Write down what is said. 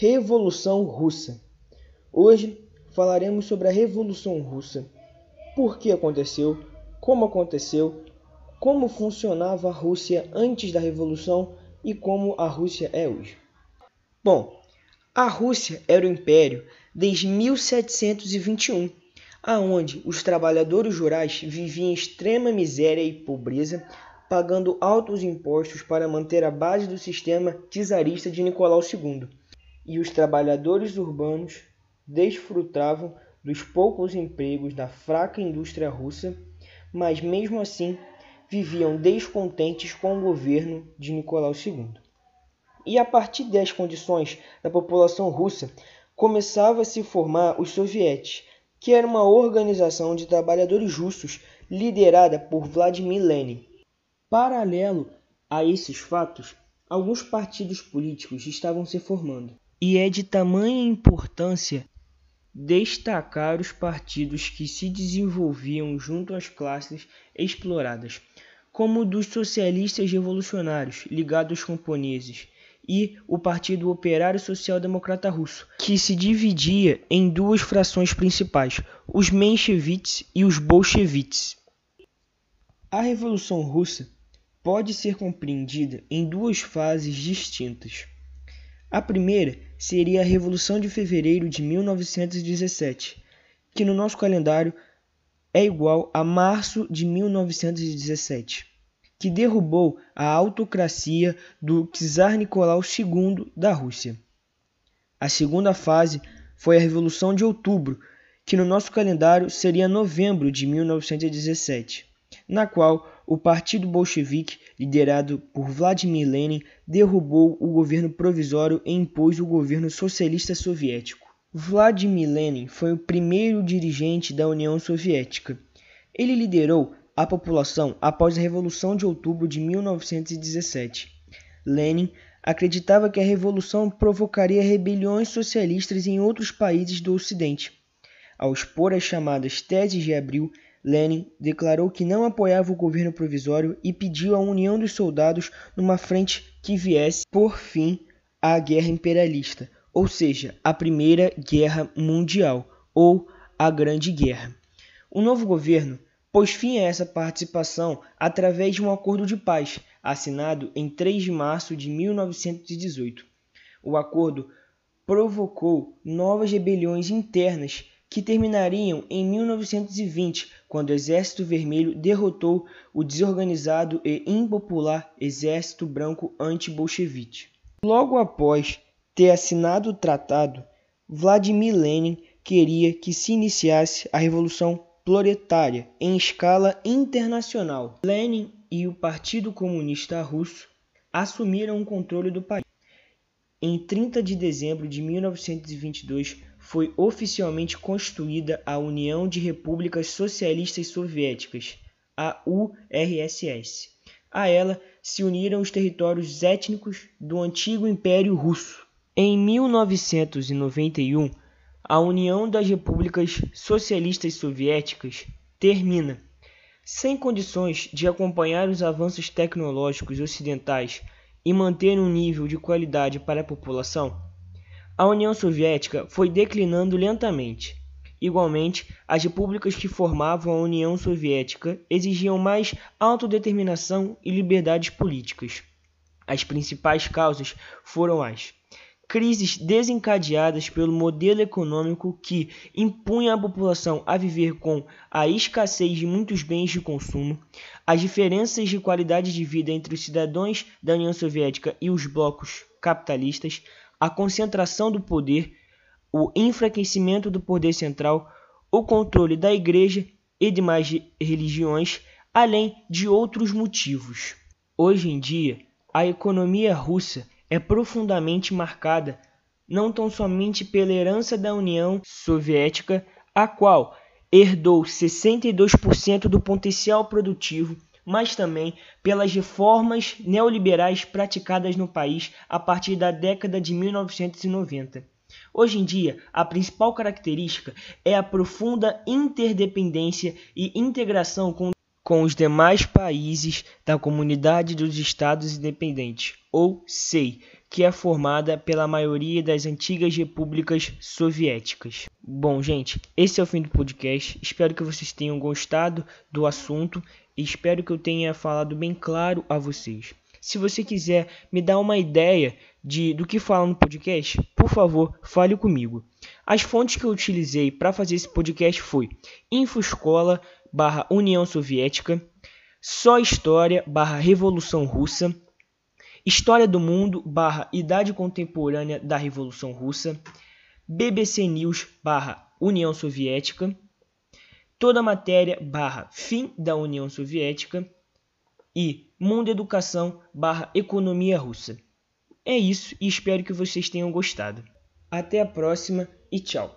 Revolução Russa. Hoje falaremos sobre a Revolução Russa. Por que aconteceu, como aconteceu, como funcionava a Rússia antes da Revolução e como a Rússia é hoje. Bom, a Rússia era o império desde 1721, aonde os trabalhadores rurais viviam em extrema miséria e pobreza, pagando altos impostos para manter a base do sistema czarista de Nicolau II. E os trabalhadores urbanos desfrutavam dos poucos empregos da fraca indústria russa, mas mesmo assim viviam descontentes com o governo de Nicolau II. E a partir das condições da população russa, começava a se formar os sovietes, que era uma organização de trabalhadores russos liderada por Vladimir Lenin. Paralelo a esses fatos, alguns partidos políticos estavam se formando. E é de tamanha importância destacar os partidos que se desenvolviam junto às classes exploradas, como o dos socialistas revolucionários ligados aos camponeses e o Partido Operário Social Democrata Russo, que se dividia em duas frações principais, os mencheviques e os bolcheviques. A Revolução Russa pode ser compreendida em duas fases distintas. A primeira seria a Revolução de Fevereiro de 1917, que no nosso calendário é igual a março de 1917, que derrubou a autocracia do czar Nicolau II da Rússia. A segunda fase foi a Revolução de Outubro, que no nosso calendário seria novembro de 1917, na qual o Partido Bolchevique, liderado por Vladimir Lenin, derrubou o governo provisório e impôs o governo socialista soviético. Vladimir Lenin foi o primeiro dirigente da União Soviética. Ele liderou a população após a Revolução de Outubro de 1917. Lenin acreditava que a revolução provocaria rebeliões socialistas em outros países do Ocidente. Ao expor as chamadas Teses de Abril, Lenin declarou que não apoiava o governo provisório e pediu a união dos soldados numa frente que viesse por fim à guerra imperialista, ou seja, a Primeira Guerra Mundial ou a Grande Guerra. O novo governo pôs fim a essa participação através de um acordo de paz assinado em 3 de março de 1918. O acordo provocou novas rebeliões internas que terminariam em 1920, quando o Exército Vermelho derrotou o desorganizado e impopular Exército Branco anti-bolchevique. Logo após ter assinado o tratado, Vladimir Lenin queria que se iniciasse a Revolução Proletária em escala internacional. Lenin e o Partido Comunista Russo assumiram o controle do país. Em 30 de dezembro de 1922, foi oficialmente constituída a União de Repúblicas Socialistas Soviéticas, a URSS. A ela se uniram os territórios étnicos do antigo Império Russo. Em 1991, a União das Repúblicas Socialistas Soviéticas termina. Sem condições de acompanhar os avanços tecnológicos ocidentais e manter um nível de qualidade para a população, a União Soviética foi declinando lentamente. Igualmente, as repúblicas que formavam a União Soviética exigiam mais autodeterminação e liberdades políticas. As principais causas foram as crises desencadeadas pelo modelo econômico que impunha a população a viver com a escassez de muitos bens de consumo, as diferenças de qualidade de vida entre os cidadãos da União Soviética e os blocos capitalistas, a concentração do poder, o enfraquecimento do poder central, o controle da Igreja e demais religiões, além de outros motivos. Hoje em dia, a economia russa é profundamente marcada não tão somente pela herança da União Soviética, a qual herdou 62% do potencial produtivo mas também pelas reformas neoliberais praticadas no país a partir da década de 1990. Hoje em dia, a principal característica é a profunda interdependência e integração com, com os demais países da Comunidade dos Estados Independentes, ou SEI, que é formada pela maioria das antigas repúblicas soviéticas. Bom, gente, esse é o fim do podcast. Espero que vocês tenham gostado do assunto e espero que eu tenha falado bem claro a vocês. Se você quiser me dar uma ideia de do que fala no podcast, por favor, fale comigo. As fontes que eu utilizei para fazer esse podcast foi Infoscola barra União Soviética, Só História barra Revolução Russa, História do Mundo barra Idade Contemporânea da Revolução Russa, BBC News barra União Soviética, Toda Matéria barra Fim da União Soviética e Mundo Educação barra Economia Russa. É isso e espero que vocês tenham gostado. Até a próxima e tchau!